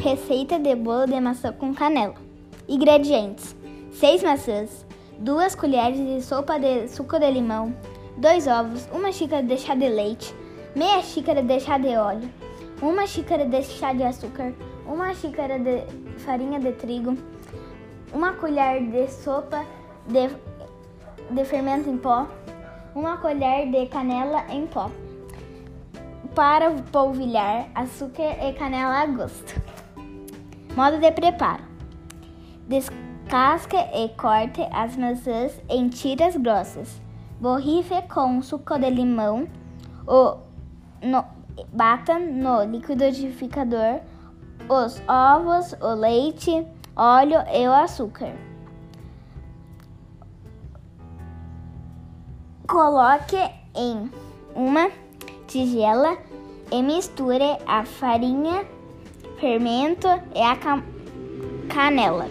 Receita de bolo de maçã com canela. Ingredientes: 6 maçãs, 2 colheres de sopa de suco de limão, 2 ovos, 1 xícara de chá de leite, meia xícara de chá de óleo, 1 xícara de chá de açúcar, 1 xícara de farinha de trigo, 1 colher de sopa de, de fermento em pó, 1 colher de canela em pó. Para polvilhar, açúcar e canela a gosto. Modo de preparo: descasque e corte as maçãs em tiras grossas. Borrife com suco de limão ou no, bata no liquidificador os ovos, o leite, óleo e o açúcar. Coloque em uma tigela e misture a farinha fermento e a canela.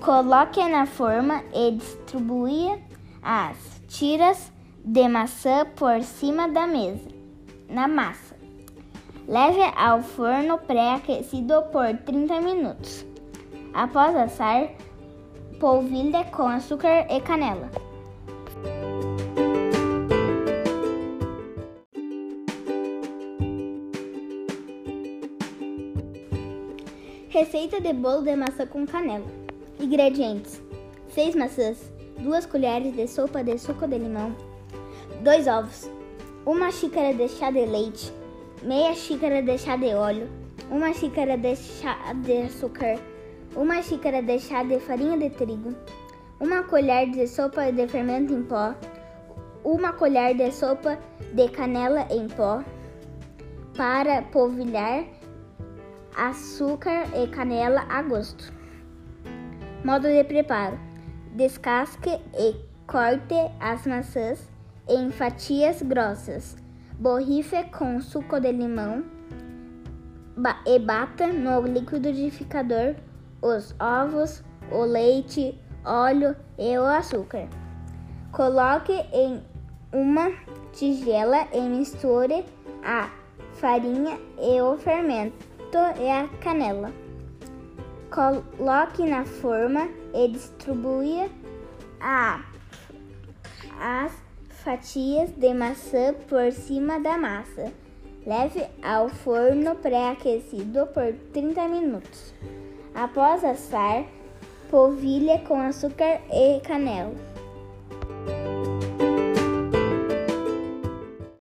Coloque na forma e distribua as tiras de maçã por cima da mesa, na massa. Leve ao forno pré-aquecido por 30 minutos. Após assar, polvilhe com açúcar e canela. Receita de bolo de maçã com canela. Ingredientes: 6 maçãs, 2 colheres de sopa de suco de limão, 2 ovos, 1 xícara de chá de leite, meia xícara de chá de óleo, 1 xícara de chá de açúcar, 1 xícara de chá de farinha de trigo, 1 colher de sopa de fermento em pó, 1 colher de sopa de canela em pó. Para polvilhar açúcar e canela a gosto. Modo de preparo: descasque e corte as maçãs em fatias grossas. Borrife com suco de limão e bata no liquidificador os ovos, o leite, óleo e o açúcar. Coloque em uma tigela e misture a farinha e o fermento e a canela. Coloque na forma e distribua a, as fatias de maçã por cima da massa. Leve ao forno pré-aquecido por 30 minutos. Após assar, polvilhe com açúcar e canela.